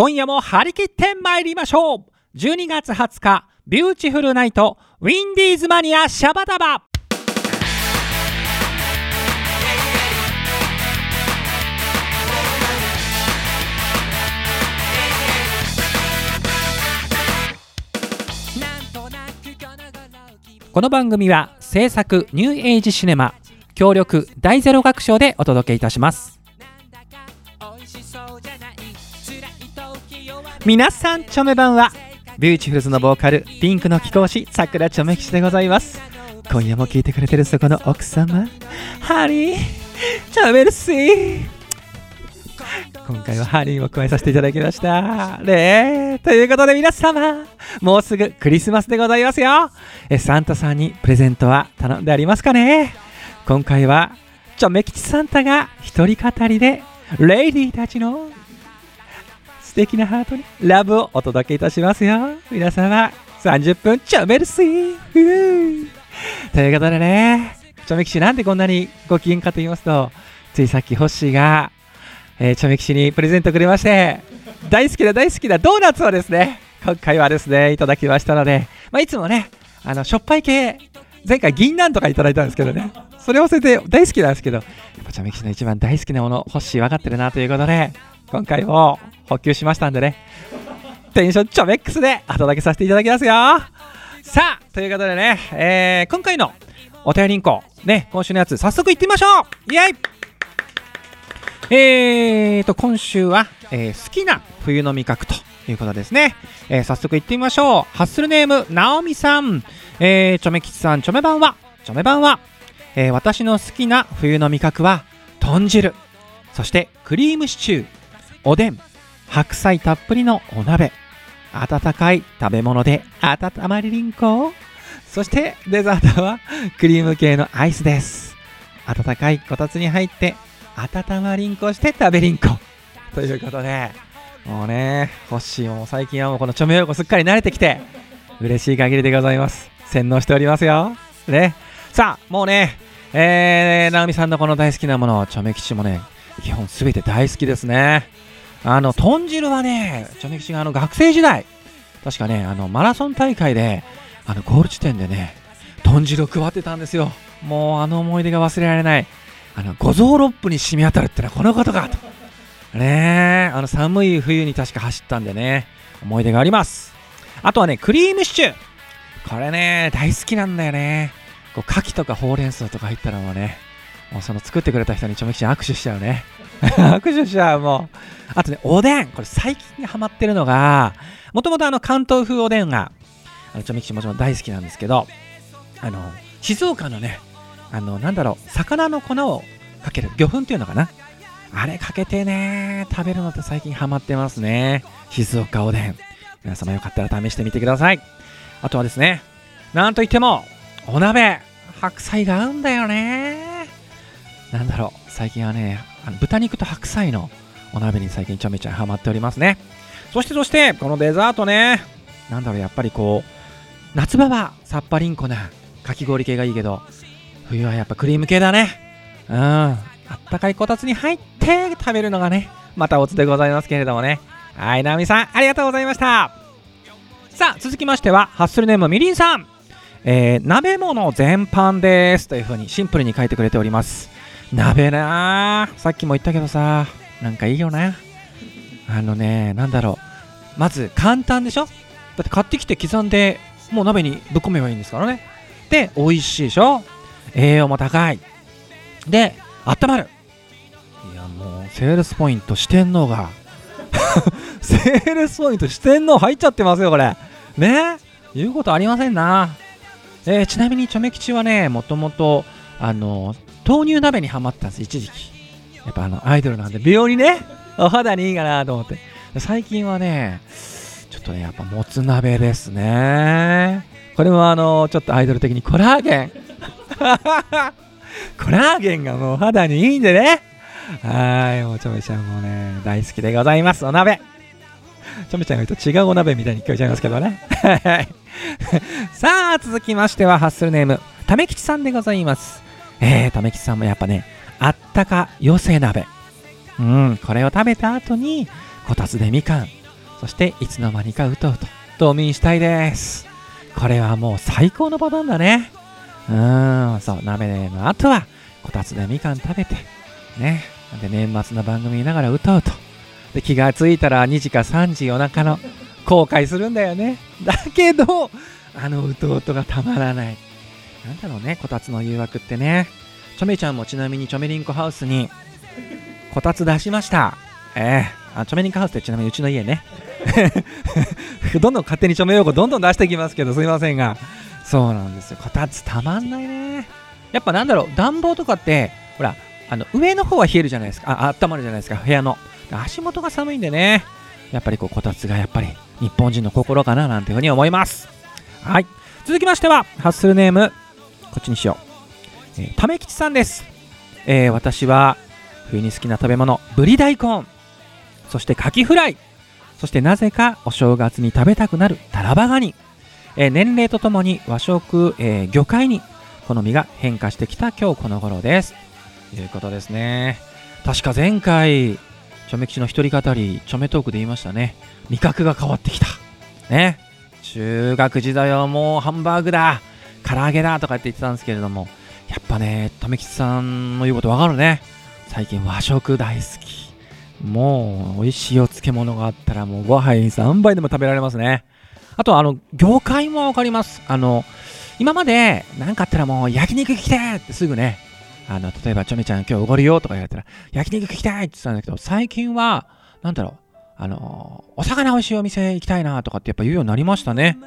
今夜も張り切って参りましょう。12月20日ビューティフルナイトインディーズマニアシャバダバ。この番組は制作ニューエイジシネマ協力大ゼロ学賞でお届けいたします。皆さんちょめばんはビューティフルズのボーカルピンクの貴公子さくらちょめ吉でございます。今夜も聞いてくれてるそこの奥様ハリーチョメルシー。今回はハリーを加えさせていただきました。ねということで皆様もうすぐクリスマスでございますよ。えサンタさんにプレゼントは頼んでありますかね？今回はチョメ吉サンタが一人語りでレイディーたちの素敵なハートにラブをお届けいたしますよ。皆様30分チョメルシー。ということでねチョメ吉なんでこんなにご機嫌かと言いますとついさっきホッシーが、えー、チョメ吉にプレゼントくれまして大好きだ大好きだドーナツをですね今回はですねいただきましたので、まあ、いつもねあのしょっぱい系前回銀杏とかいただいたんですけどねそれを忘れて大好きなんですけどやっぱチョメ吉の一番大好きなものホッシー分かってるなということで今回も補給しましたんでね。テンションチョメックスでお届けさせていただきますよ。さあということでね、えー、今回のお便りんこね今週のやつ早速いってみましょう。イエイ。えーと今週は、えー、好きな冬の味覚ということですね、えー、早速いってみましょう。ハッスルネームなおみさん、えー、チョメ吉さんチョメ版はチョメ版は、えー、私の好きな冬の味覚は豚汁。そしてクリームシチューおでん。白菜たっぷりのお鍋。温かい食べ物で温まりりんこ。そしてデザートはクリーム系のアイスです。温かいこたつに入って温まりんこして食べりんこ。ということでもうねホッシーも最近はもうこのチョメヨコすっかり慣れてきて嬉しい限りでございます。洗脳しておりますよ。ね。さあもうねえー、直美さんのこの大好きなものチョメ吉もね基本すべて大好きですね。あの豚汁はねチョメ吉があの学生時代。確かねあのマラソン大会であのゴール地点でね豚汁を配ってたんですよ。もうあの思い出が忘れられない。あの五臓六腑に染み渡るってのはこのことかと。ねあの寒い冬に確か走ったんでね思い出があります。あとはねクリームシチュー。これね大好きなんだよね。こう牡蠣とかほうれん草とか入ったらもうねもうその作ってくれた人にちょめきちゃん握手しちゃうね。握手しちゃうもう。あとねおでん。これ最近にハマってるのがもともとあの関東風おでんがあのちょめきちもちろん大好きなんですけどあの静岡のねあのなんだろう魚の粉をかける魚粉っていうのかな？あれかけてね食べるのって最近ハマってますね。静岡おでん。皆様よかったら試してみてください。あとはですねなんといってもお鍋。白菜が合うんだよね。なんだろう。最近はねあの豚肉と白菜のお鍋に最近ちょめちゃハマっておりますね。そしてそしてこのデザートね。なんだろうやっぱりこう夏場はさっぱりんこなかき氷系がいいけど冬はやっぱクリーム系だね。うん。あったかいこたつに入って食べるのがねまたおつでございますけれどもね。はいナミさんありがとうございました。さあ続きましてはハッスルネームみりんさん。えー、鍋物全般ですというふうにシンプルに書いてくれております。鍋な。さっきも言ったけどさ。なんかいいよね。あのねなんだろう。まず簡単でしょ？だって買ってきて刻んでもう鍋にぶっ込めばいいんですからね。で美味しいでしょ？栄養も高い。で温まる。いやもうセールスポイント四天王が。セールスポイント四天王入っちゃってますよこれ。ね？言うことありませんな。えー、ちなみにチョメ吉はねもともとあの豆乳鍋にはまったんです一時期。やっぱあのアイドルなんで美容にね。お肌にいいかなと思って。最近はねちょっとねやっぱもつ鍋ですね。これもあのちょっとアイドル的にコラーゲン。コラーゲンがもうお肌にいいんでね。はいもうちょめちゃんもね大好きでございますお鍋。ちょめちゃんが言うと違うお鍋みたいに聞こえちゃいますけどね。さあ続きましてはハッスルネームためきちさんでございます。えー、ためきさんもやっぱねあったか寄せ鍋。うんこれを食べた後にこたつでみかん。そしていつの間にかうとうと冬眠したいです。これはもう最高のパターンだね。うんそう鍋の後はこたつでみかん食べてね。で年末の番組見ながらうとうと。で気がついたら2時か3時夜中の後悔するんだよね。だけどあのうとうとがたまらない。なんだろうねこたつの誘惑ってね。チョメちゃんもちなみにチョメリンコハウスにこたつ出しました。ええ。ー、あチョメリンコハウスってちなみにうちの家ね。どんどん勝手にチョメ用語どんどん出してきますけどすいませんが。そうなんですよ。こたつたまんないね。やっぱなんだろう暖房とかってほらあの上の方は冷えるじゃないですか。あ温まるじゃないですか。部屋の。足元が寒いんでね。やっぱりこうこたつがやっぱり日本人の心かななんていうふうに思います。はい。続きましてはハッスルネームこっちにしよう、えー、ためきちさんです、えー、私は冬に好きな食べ物ぶり大根。そしてカキフライ。そしてなぜかお正月に食べたくなるタラバガニ、えー、年齢とともに和食、えー、魚介に好みが変化してきた今日この頃です。ということですね。確か前回チョメ吉の一人語りチョメトークで言いましたね。味覚が変わってきた。ね。中学時代はもうハンバーグだ。唐揚げだとかって言ってたんですけれどもやっぱね留吉さんの言うことわかるね。最近和食大好き。もう美味しいお漬物があったらもうご飯3杯でも食べられますね。あとあの業界もわかります。あの今まで何かあったらもう焼肉来てってすぐねあの例えばちょめちゃん今日おごるよとか言われたら焼肉来たいって言ってたんだけど最近はなんだろうあのお魚美味しいお店行きたいなとかってやっぱ言うようになりましたね。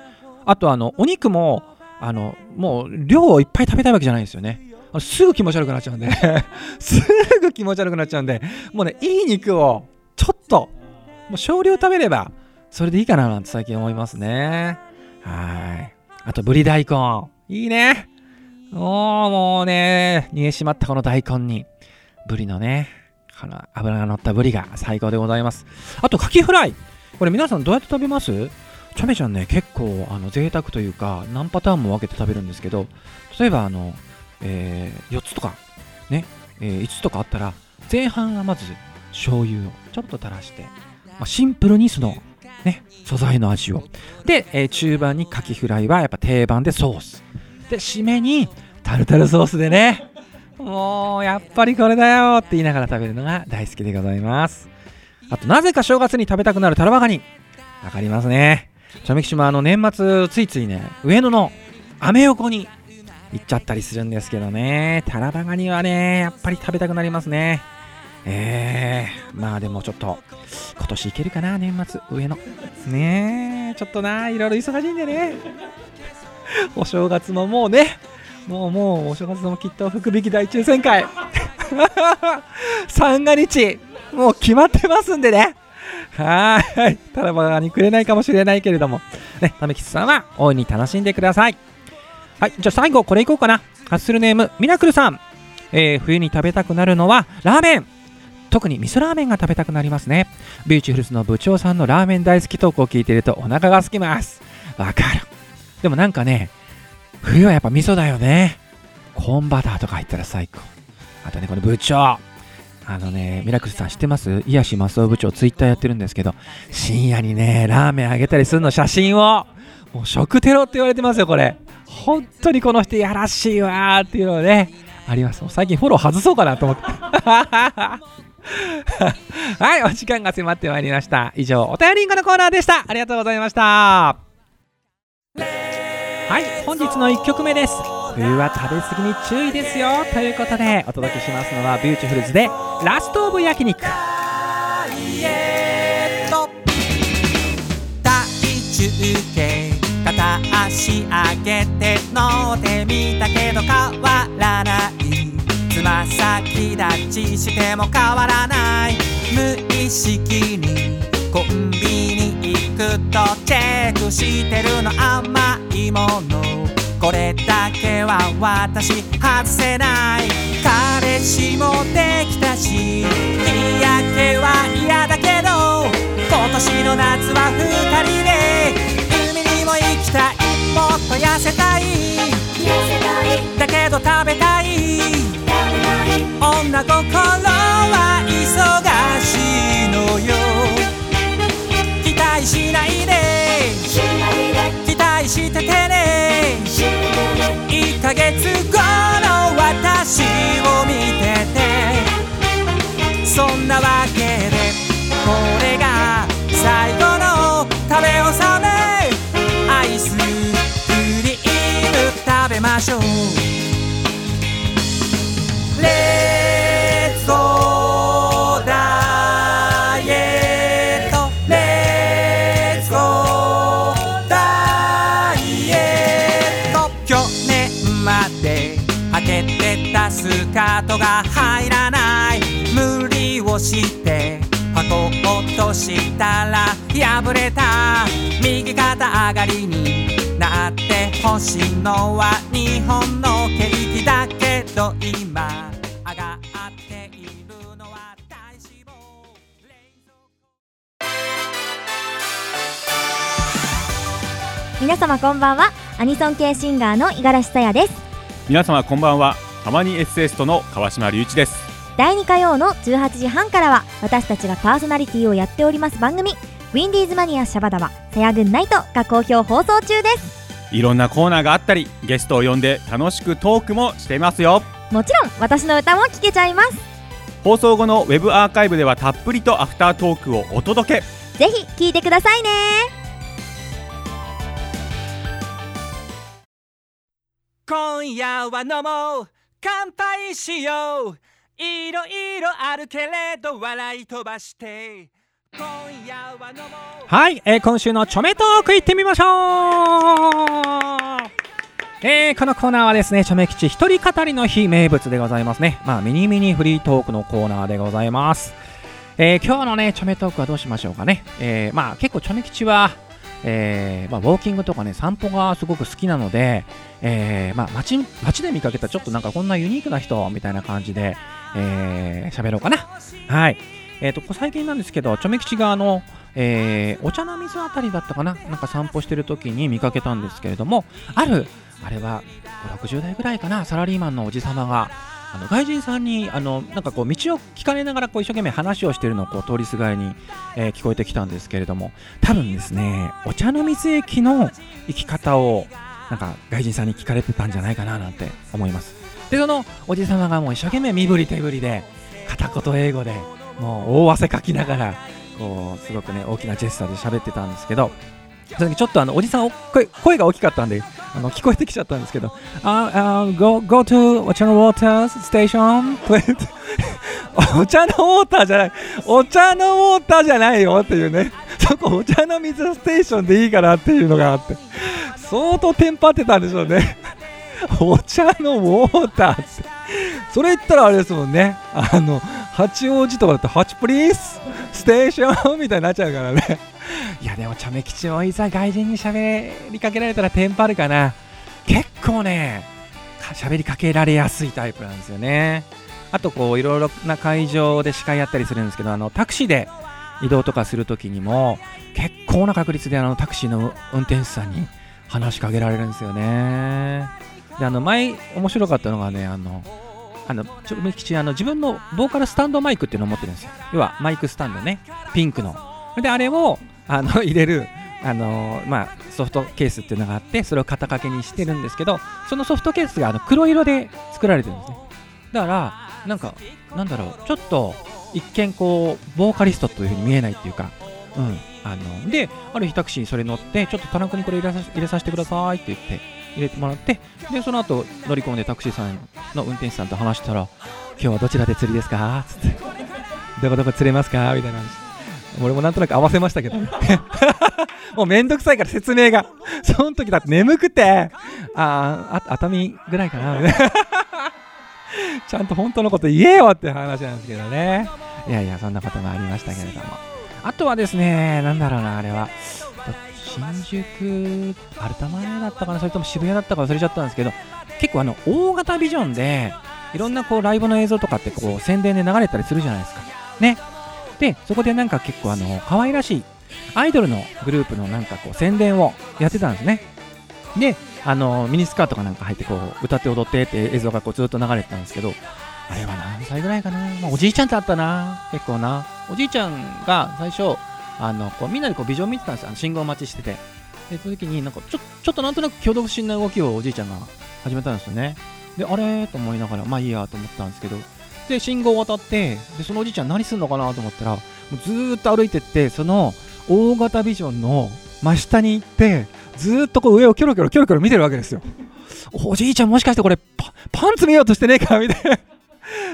あとあのお肉もあのもう量をいっぱい食べたいわけじゃないんですよね。すぐ気持ち悪くなっちゃうんで。すぐ気持ち悪くなっちゃうんでもうねいい肉をちょっともう少量食べればそれでいいかななんて最近思いますね。はい。あとぶり大根。いいね。もうもうね煮えしまったこの大根にぶりのねこの脂が乗ったぶりが最高でございます。あとカキフライ。これ皆さんどうやって食べます？チャメちゃんね、結構あの贅沢というか、何パターンも分けて食べるんですけど、例えばあの、えー、4つとか、ね、えー、5つとかあったら、前半はまず醤油をちょっと垂らして、まあ、シンプルにその、ね、素材の味を。で、えー、中盤にカキフライはやっぱ定番でソース。で、締めにタルタルソースでね、もうやっぱりこれだよって言いながら食べるのが大好きでございます。あと、なぜか正月に食べたくなるタラバガニ。わかりますね。チョメキシもあの年末ついついね上野のアメ横に行っちゃったりするんですけどね。タラバガニはねやっぱり食べたくなりますね。えー、まあでもちょっと今年行けるかな年末上野。ねえちょっとないろいろ忙しいんでね。お正月ももうねもうもうお正月もきっと福引き大抽選会。三が日もう決まってますんでね。はい。ただばにくれないかもしれないけれども、ね、ためきさんは大いに楽しんでください。はい。じゃあ最後、これいこうかな。ハッスルネーム、ミラクルさん。えー、冬に食べたくなるのはラーメン。特に味噌ラーメンが食べたくなりますね。ビューティフルズの部長さんのラーメン大好きトークを聞いているとお腹が空きます。わかる。でもなんかね、冬はやっぱ味噌だよね。コーンバターとか入ったら最高。あとね、この部長。あのね、ミラクルさん知ってます？癒しマスオ部長ツイッターやってるんですけど、深夜にね、ラーメンあげたりするの写真を、もう食テロって言われてますよ、これ。本当にこの人やらしいわーっていうのね、あります。最近フォロー外そうかなと思って。はい、お時間が迫ってまいりました。以上、お便りんこのコーナーでした。ありがとうございました。はい、本日の1曲目です。冬は食べ過ぎに注意ですよ。ということでお届けしますのはビューティフルズでラストオブ焼肉。大中継片足上げて乗ってみたけど変わらない。つま先立ちしても変わらない。無意識にコンビニ行くとチェックしてるの甘いもの。これだけは私外せない彼氏もできたし日焼けは嫌だけど今年の夏は二人で海にも行きたいもっと痩せたいだけど食べたい。女心は忙しいのよ。期待待しないで。期待してて。ね1ヶ月後の私を見ててそんなわけして履こうとしたら破れた右肩上がりになって欲しいのは日本のケーキだけど今上がっているのは体脂肪冷蔵皆様こんばんは。アニソン系シンガーの五十嵐さやです。皆様こんばんは。たまにエッセイストの川島隆一です第2火曜の18時半からは私たちがパーソナリティをやっております番組ウィンディーズマニアシャバダバさやぐんナイトが好評放送中です。いろんなコーナーがあったりゲストを呼んで楽しくトークもしていますよ。もちろん私の歌も聴けちゃいます。放送後のウェブアーカイブではたっぷりとアフタートークをお届け。ぜひ聴いてくださいね。今夜は飲もう乾杯しよういろいろあるけれど笑い飛ばして今夜は飲もうはい、えー今週のちょめトーク行ってみましょうえーこのコーナーはですね、ちょめ吉一人語りの日名物でございますね。まあ、ミニミニフリートークのコーナーでございます。えー今日のね、ちょめトークはどうしましょうかね。えーまあ、結構ちょめ吉は、えーまあ、ウォーキングとかね、散歩がすごく好きなので、えーまあ、街街で見かけたちょっとなんかこんなユニークな人みたいな感じで、えー喋ろうかな。はい。えっ、と、最近なんですけど、ちょめ吉があの、えーお茶の水あたりだったかななんか散歩してる時に見かけたんですけれども、ある、あれは5 60代ぐらいかな、サラリーマンのおじさまが、あの外人さんにあのなんかこう道を聞かれながらこう一生懸命話をしているのをこう通りすがりに、えー聞こえてきたんですけれども多分ですねお茶の水駅の生き方をなんか外人さんに聞かれてたんじゃないかななんて思いますでそのおじさまがもう一生懸命身振り手振りで片言英語でもう大汗かきながらこうすごくね大きなジェスチャーで喋ってたんですけどその時ちょっとあのおじさん声声が大きかったんであの聞こえてきちゃったんですけど「ああ go, go to お茶のウォーターステーション」お茶のウォーターじゃないお茶のウォーターじゃないよっていうね。そこお茶の水ステーションでいいからっていうのがあって相当テンパってたんでしょうね。お茶のウォーターって。それ言ったらあれですもんね。あの八王子とかだとハチプリース？ステーション？みたいになっちゃうからね。いやでもチャメ吉もいざ外人に喋りかけられたらテンパるかな。結構ね喋りかけられやすいタイプなんですよね。あとこういろいろな会場で司会やったりするんですけどあのタクシーで移動とかするときにも結構な確率であのタクシーの運転手さんに話しかけられるんですよね。であの前面白かったのがねあのあのちょめ吉あの自分のボーカルスタンドマイクっていうのを持ってるんですよ。要はマイクスタンドね。ピンクの。であれをあの 入れるあのまあ、ソフトケースっていうのがあってそれを肩掛けにしてるんですけどそのソフトケースがあの黒色で作られてるんですね。だからなんかなんだろうちょっと一見こうボーカリストというふうに見えないっていうかうんあのである日タクシーにそれ乗ってちょっとタランクにこれ入れさせてくださいって言って入れてもらってでその後乗り込んでタクシーさんの運転手さんと話したら今日はどちらで釣りですか？つってどこどこ釣れますか？みたいな俺もなんとなく合わせましたけど もうめんどくさいから説明が。その時だって眠くて。ああ熱海ぐらいかな。みたいなちゃんと本当のこと言えよって話なんですけどね。いやいやそんなことがありましたけれども。あとはですねなんだろうなあれは。新宿アルタ前だったかな？それとも渋谷だったか忘れちゃったんですけど結構あの大型ビジョンでいろんなこうライブの映像とかってこう宣伝で流れたりするじゃないですか。ね。でそこでなんか結構あの可愛らしいアイドルのグループのなんかこう宣伝をやってたんですね。であのミニスカートかなんか入ってこう歌って踊ってって映像がこうずっと流れてたんですけどあれは何歳ぐらいかな、まあ、おじいちゃんってあったな結構な。おじいちゃんが最初あのこうみんなでこうビジョン見てたんですよ。あの信号待ちしてて。でその時になんかちょちょっとなんとなく挙動不審な動きをおじいちゃんが始めたんですよね。であれ？と思いながらまあいいやと思ったんですけど。で信号を渡ってでそのおじいちゃん何すんのかなと思ったらもうずーっと歩いてってその大型ビジョンの真下に行ってずーっとこう上をキョロキョロキョロキョロ見てるわけですよ。おじいちゃんもしかしてこれパパンツ見ようとしてねえか？みたいな。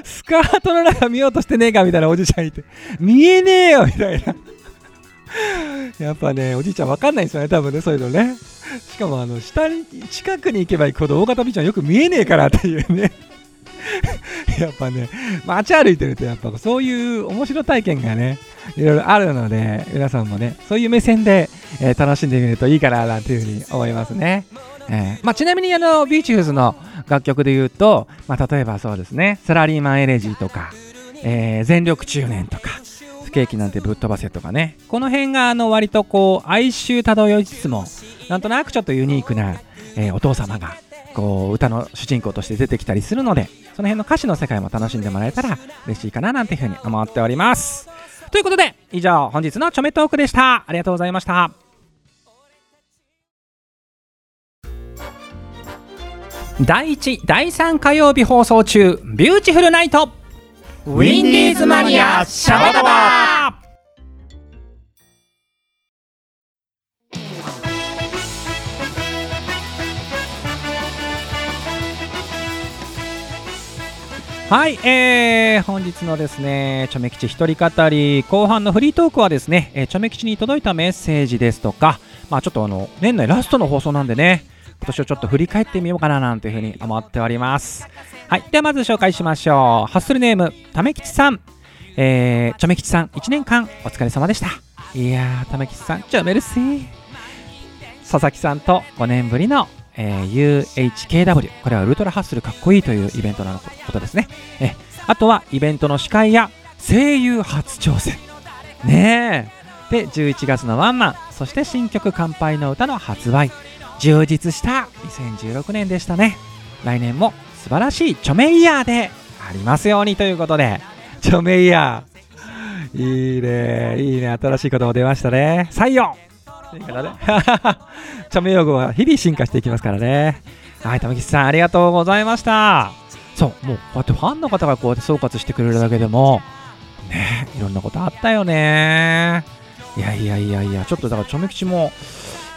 スカートの中見ようとしてねえか？みたいなおじいちゃんいて。見えねえよ！みたいな。やっぱねおじいちゃんわかんないんですよね多分ねそういうのね。しかもあの下に近くに行けば行くほど大型ビジョンよく見えねえからっていうね。やっぱね街歩いてるとやっぱそういう面白体験がねいろいろあるので皆さんもねそういう目線で、えー楽しんでみるといいかななんていうふうに思いますね、えーまあ、ちなみにあのビーチフーズの楽曲で言うと、まあ、例えばそうですねサラリーマンエレジーとか、えー全力中年とか不景気なんてぶっ飛ばせとかね。この辺があの割とこう哀愁漂いつつもなんとなくちょっとユニークな、えーお父様がこう歌の主人公として出てきたりするのでその辺の歌詞の世界も楽しんでもらえたら嬉しいかななんていうふうに思っております。ということで以上本日のちょめトークでした。ありがとうございました。第1第3火曜日放送中ビューティフルナイト。インディーズマニアシャバダバはい、えー、本日のですね、チョメ吉一人語り、後半のフリートークはですね、えー、チョメ吉に届いたメッセージですとか、まあちょっとあの、年内ラストの放送なんでね、今年をちょっと振り返ってみようかななんていうふうに思っております。はい、ではまず紹介しましょう。ハッスルネーム、ため吉さん。えー、チョメ吉さん、1年間お疲れ様でした。いやー、ため吉さん、チョメルシー。佐々木さんと5年ぶりの、えー UHKW これはウルトラハッスルかっこいいというイベントのことですねえあとはイベントの司会や声優初挑戦ねえで11月のワンマンそして新曲「乾杯の歌」の発売充実した2016年でしたね来年も素晴らしいチョメイヤーでありますようにということでチョメイヤーいいねいいね新しい言葉出ましたね採用いいからね。チョメ用語は日々進化していきますからね。はい、玉木さん、ありがとうございました。そう、もうこうやってファンの方がこうやって総括してくれるだけでも、ね、いろんなことあったよね。いやいやいやいや、ちょっとだから、チョメ吉も、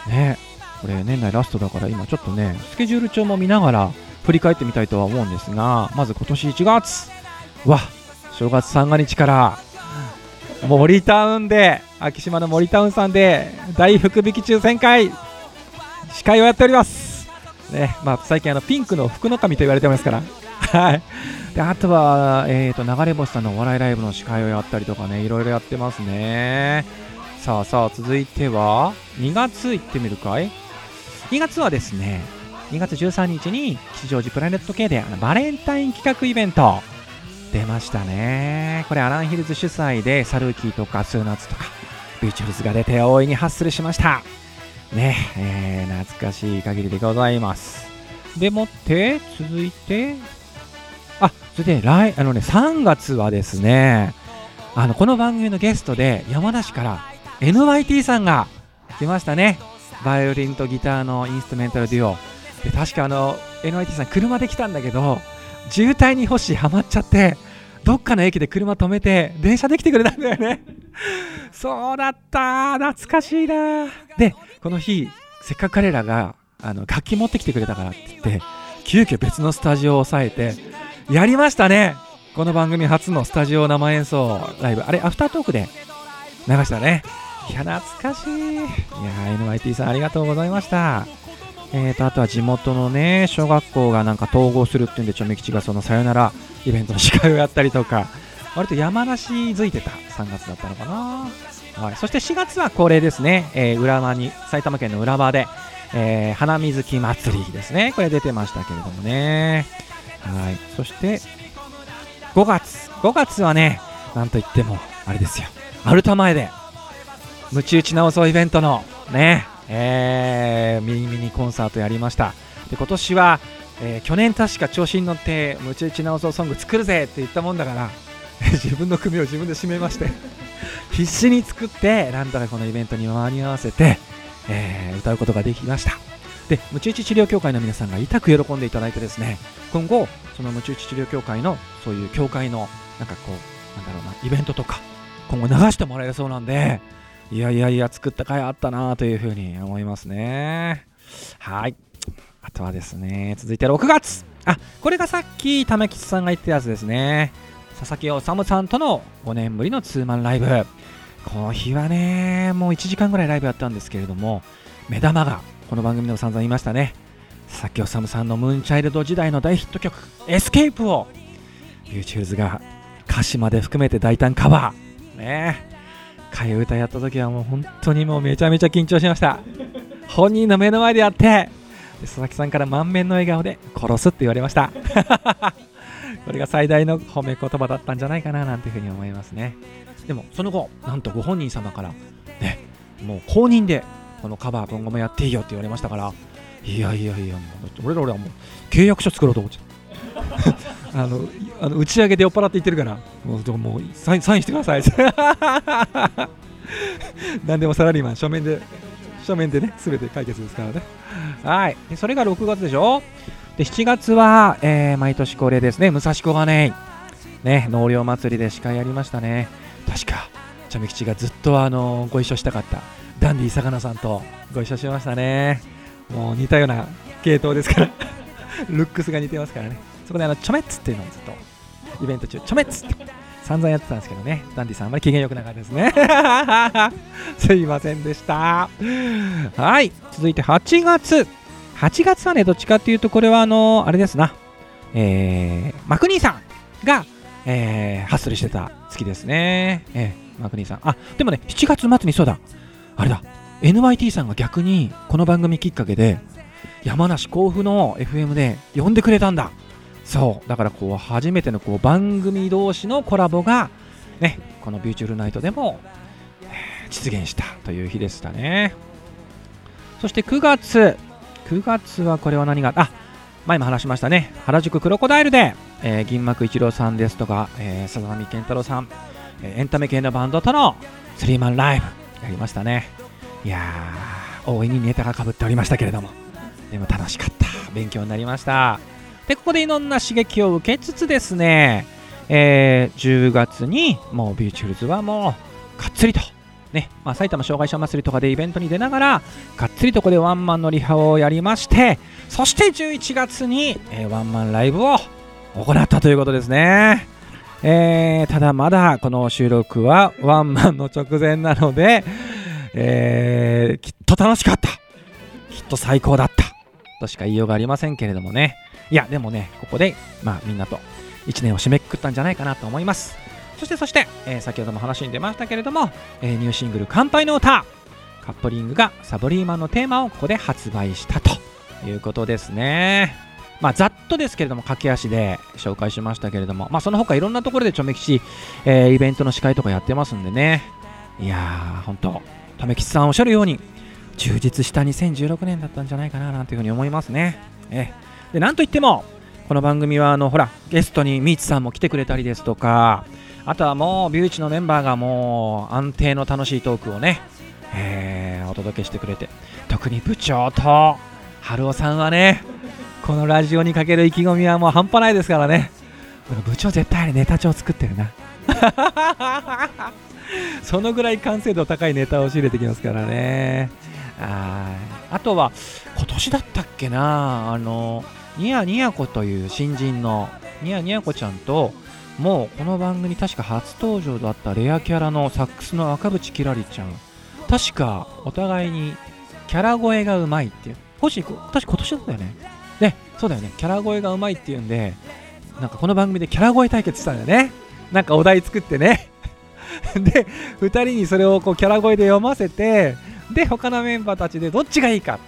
ね、これ年内ラストだから、今ちょっとね、スケジュール帳も見ながら振り返ってみたいとは思うんですが、まず今年1月、わ、正月三が日から、森タウンで昭島の森タウンさんで大福引き抽選会司会をやっております、ねまあ、最近あのピンクの福の神と言われてますから。はい。であとは、えー、と流れ星さんのお笑いライブの司会をやったりとかねいろいろやってますね。さあさあ続いては2月行ってみるかい？2月はですね2月13日に吉祥寺プラネット系であのバレンタイン企画イベント出ましたね。これアランヒルズ主催でサルーキーとかスーナッツとかビューティフルズが出て大いにハッスルしました。ねえー懐かしい限りでございます。でもって続いてあそれで来あのね3月はですねあのこの番組のゲストで山梨から NYT さんが来ましたね。バイオリンとギターのインストゥメンタルデュオ。で確かあの NYT さん車で来たんだけど渋滞に星ハマっちゃってどっかの駅で車止めて電車で来てくれたんだよね。そうだった懐かしいなでこの日せっかく彼らがあの楽器持ってきてくれたからって言って急遽別のスタジオを抑えてやりましたね。この番組初のスタジオ生演奏ライブ。あれアフタートークで流したね。いや懐かしい。いや NYT さんありがとうございました。えーとあとは地元のね小学校がなんか統合するっていうんでちょめ吉がそのさよならイベントの司会をやったりとか。割と山梨づいてた3月だったのかな、はい、そして4月は恒例ですね、えー浦和に埼玉県の浦和で、えー花水木祭りですね。これ出てましたけれどもね。はい。そして5月。5月はねなんといってもあれですよ。アルタ前でムチ打ち直そうイベントのね。えーミニミニコンサートやりました。で今年は、えー去年確か調子に乗ってムチ打ち直そうソング作るぜって言ったもんだから 自分の組を自分で締めまして 必死に作ってなんとかこのイベントに間に合わせて、えー歌うことができました。でムチ打ち治療協会の皆さんが痛く喜んでいただいてです。ね今後そのムチ打ち治療協会のそういう協会のなんかこうなんだろうなイベントとか今後流してもらえそうなんでいやいやいや作った甲斐あったなというふうに思いますね。はい。あとはですね続いて6月。あこれがさっき玉吉さんが言ったやつですね。佐々木修さんとの5年ぶりのツーマンライブ。この日はねもう1時間ぐらいライブやったんですけれども目玉がこの番組でも散々言いましたね。佐々木修さんのムーンチャイルド時代の大ヒット曲「エスケープ」を YouTube が歌詞まで含めて大胆カバー。ね。替え歌やった時はもう本当にもうめちゃめちゃ緊張しました。本人の目の前でやってで佐々木さんから満面の笑顔で殺すって言われました。これが最大の褒め言葉だったんじゃないかななんていうふうに思いますね。でもその後なんとご本人様からねもう公認でこのカバー今後もやっていいよって言われましたからいやいやいやもう俺ら俺はもう契約書作ろうと思っちゃったあのあの打ち上げで酔っ払って言ってるから。もうもうサインサインしてください。何でもサラリーマン書面で書面でね全て解決ですからね。はい。それが6月でしょ？で7月は、えー毎年恒例ですね。武蔵小金井。ね納涼祭りで司会やりましたね。確かチャメ吉がずっとあのご一緒したかった。ダンディ坂野さんとご一緒しましたね。もう似たような系統ですから。ルックスが似てますからね。そこであのチョメッツっていうのをずっとイベント中チョメッツって散々やってたんですけどね。ダンディさんあまり機嫌良くなかったですね。すいませんでした。はい。続いて8月。8月はねどっちかっていうとこれはあのあれですな。えー、マクニーさんが、えー、ハッスルしてた月ですね。えー、マクニーさん。あでもね7月末にそうだ。あれだ。NYT さんが逆にこの番組きっかけで山梨甲府の FM で呼んでくれたんだ。そうだからこう初めてのこう番組同士のコラボがねこの「ビューチュールナイト」でも、実現したという日でしたね。そして9月9月はこれは何があ前も話しましたね。原宿クロコダイルで、えー銀幕一郎さんですとか、えー、佐々木健太郎さん、えーエンタメ系のバンドとのスリーマンライブやりましたね。いやー大いにネタがかぶっておりましたけれども。でも楽しかった。勉強になりました。でここでいろんな刺激を受けつつですね、えー10月にもうビューチュルズはもうがっつりとねまあ、埼玉障害者祭りとかでイベントに出ながらがっつりとここでワンマンのリハをやりましてそして11月に、えーワンマンライブを行ったということですね、えーただまだこの収録はワンマンの直前なので、えーきっと楽しかった。きっと最高だった。としか言いようがありませんけれどもね。いやでもねここでまあみんなと1年を締めくくったんじゃないかなと思います。そしてそして、えー先ほども話に出ましたけれども、えーニューシングル「乾杯の歌」カップリングがサブリーマンのテーマをここで発売したということですね。まあざっとですけれども駆け足で紹介しましたけれどもまあその他いろんなところでちょめきち、えーイベントの司会とかやってますんでね。いやーほんとめきちさんおっしゃるように充実した2016年だったんじゃないかななんていうふうに思いますね。ええ。でなんといってもこの番組はあのほらゲストにミーチさんも来てくれたりですとかあとはもうビューチのメンバーがもう安定の楽しいトークをね、えーお届けしてくれて特に部長と春尾さんはねこのラジオにかける意気込みはもう半端ないですからね。部長絶対あれネタ帳作ってるな。そのぐらい完成度高いネタを仕入れてきますからね。はい。あとは今年だったっけなあのニヤニヤコという新人のニヤニヤコちゃんともうこの番組確か初登場だったレアキャラのサックスの赤渕きらりちゃん。確かお互いにキャラ声がうまいっていう。星確か今年だったよね。ねそうだよね。キャラ声がうまいっていうんでなんかこの番組でキャラ声対決したんだよね。なんかお題作ってね。で2人にそれをこうキャラ声で読ませてで他のメンバーたちでどっちがいいか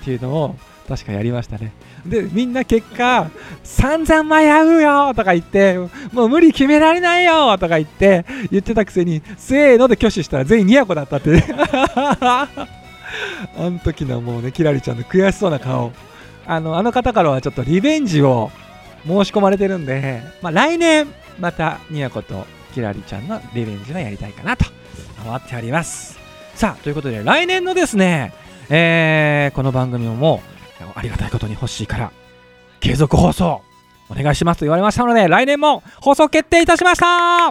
っていうのを確かやりましたね。でみんな結果散々迷うよとか言ってもう無理決められないよとか言って言ってたくせにせーので挙手したら全員ニヤコだったって あの時のもうねキラリちゃんの悔しそうな顔。あのあの方からはちょっとリベンジを申し込まれてるんで、まあ、来年またニヤコとキラリちゃんのリベンジがやりたいかなと。思っております。さあということで来年のですね、えーこの番組ももうありがたいことに欲しいから継続放送お願いしますと言われましたので来年も放送決定いたしました。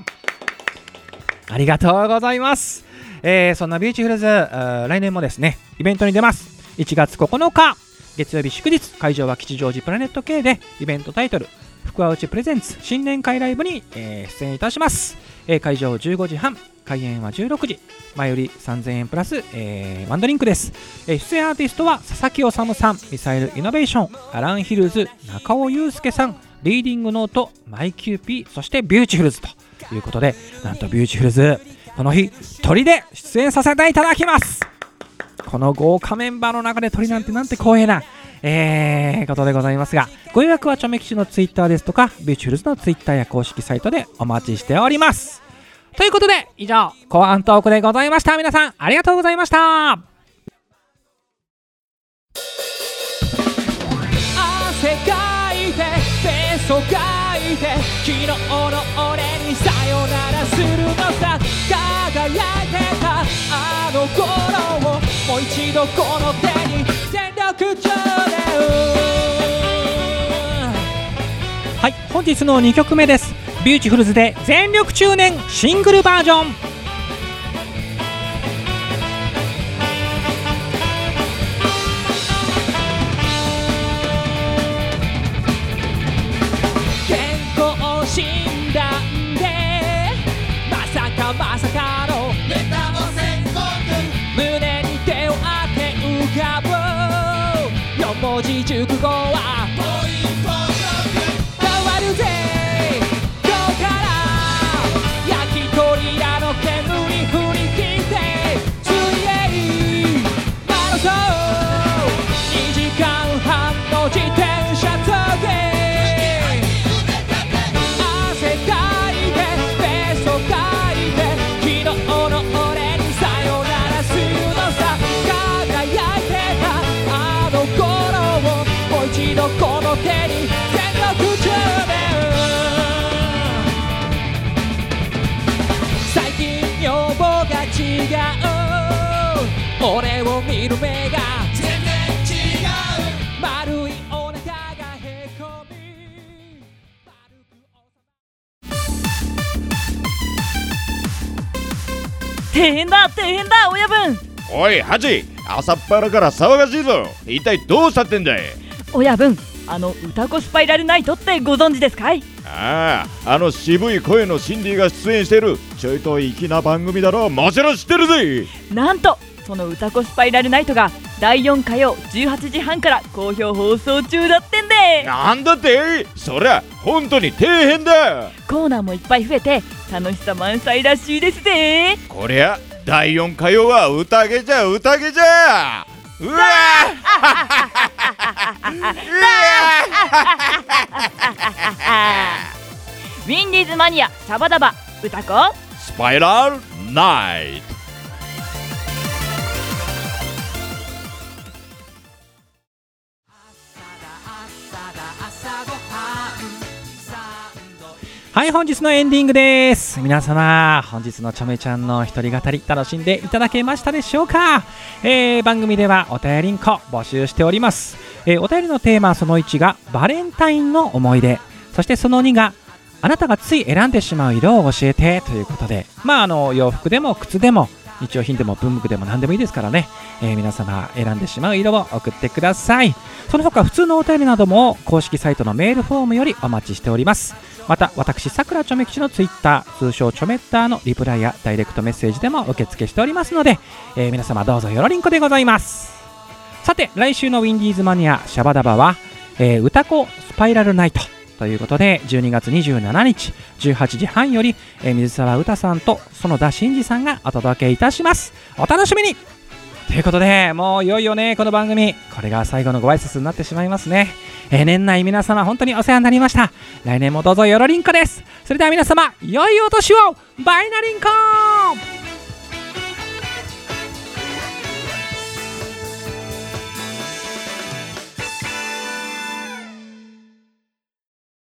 ありがとうございます、えーそんなビューティフルズ来年もですねイベントに出ます。1月9日月曜日祝日会場は吉祥寺プラネット K でイベントタイトル福和内プレゼンツ新年会ライブに、えー出演いたします、えー開場15時半開演は16時。前売り3000円プラス、えーワンドリンクです、えー出演アーティストは佐々木修さん。ミサイルイノベーション。アランヒルズ中尾祐介さん。リーディングノート。マイキューピー。そしてビューティフルズと。いうことでなんとビューティフルズこの日トリで出演させていただきます。この豪華メンバーの中でトリなんてなんて光栄な、えー、ことでございますが、ご予約はチョメキシのツイッターですとか、ビューティフルズのツイッターや公式サイトでお待ちしております。ということで、以上、後半トークでございました。皆さん、ありがとうございました。汗かいてベソかいて昨日の俺にさよならするのさ輝いてたあの頃をもう一度この手に全力はい、本日の2曲目です。ビューティフルズで全力中年シングルバージョン。健康診断でまさかまさかのネタの宣告胸に手を当て浮かぶ四文字熟語はおいハチ。朝っぱらから騒がしいぞ。一体どうしたってんだい？親分あの歌子スパイラルナイトってご存知ですかい？あああの渋い声のシンディが出演しているちょいと粋な番組だろもちろん知ってるぜ。なんとその歌子スパイラルナイトが第4火曜18時半から好評放送中だってんで。なんだって？そりゃ本当に底辺だ。コーナーもいっぱい増えて楽しさ満載らしいですぜ。こりゃ第4火曜は宴じゃ宴じゃ。うわ ウィンディーズマニアシャバダバ歌子。スパイラルナイトはい、本日のエンディングです。皆様、本日のちょめちゃんの一人語り楽しんでいただけましたでしょうか、えー番組ではお便りんこ募集しております。えーお便りのテーマその1がバレンタインの思い出。そしてその2があなたがつい選んでしまう色を教えてということで、まあ、あの洋服でも靴でも日用品でも文具でも何でもいいですからね、えー皆様選んでしまう色を送ってください。その他普通のお便りなども公式サイトのメールフォームよりお待ちしております。また私さくらちょめ吉のツイッター通称ちょめッターのリプライやダイレクトメッセージでも受付しておりますので、えー皆様どうぞよろりんこでございます。さて来週のウィンディーズマニアシャバダバは、えー歌子スパイラルナイトということで12月27日18時半より、えー水沢歌さんと園田真二さんがお届けいたします。お楽しみに。ということでもういよいよねこの番組これが最後のご挨拶になってしまいますね、えー年内皆様本当にお世話になりました。来年もどうぞよろりんこです。それでは皆様良いお年を。バイナリンコ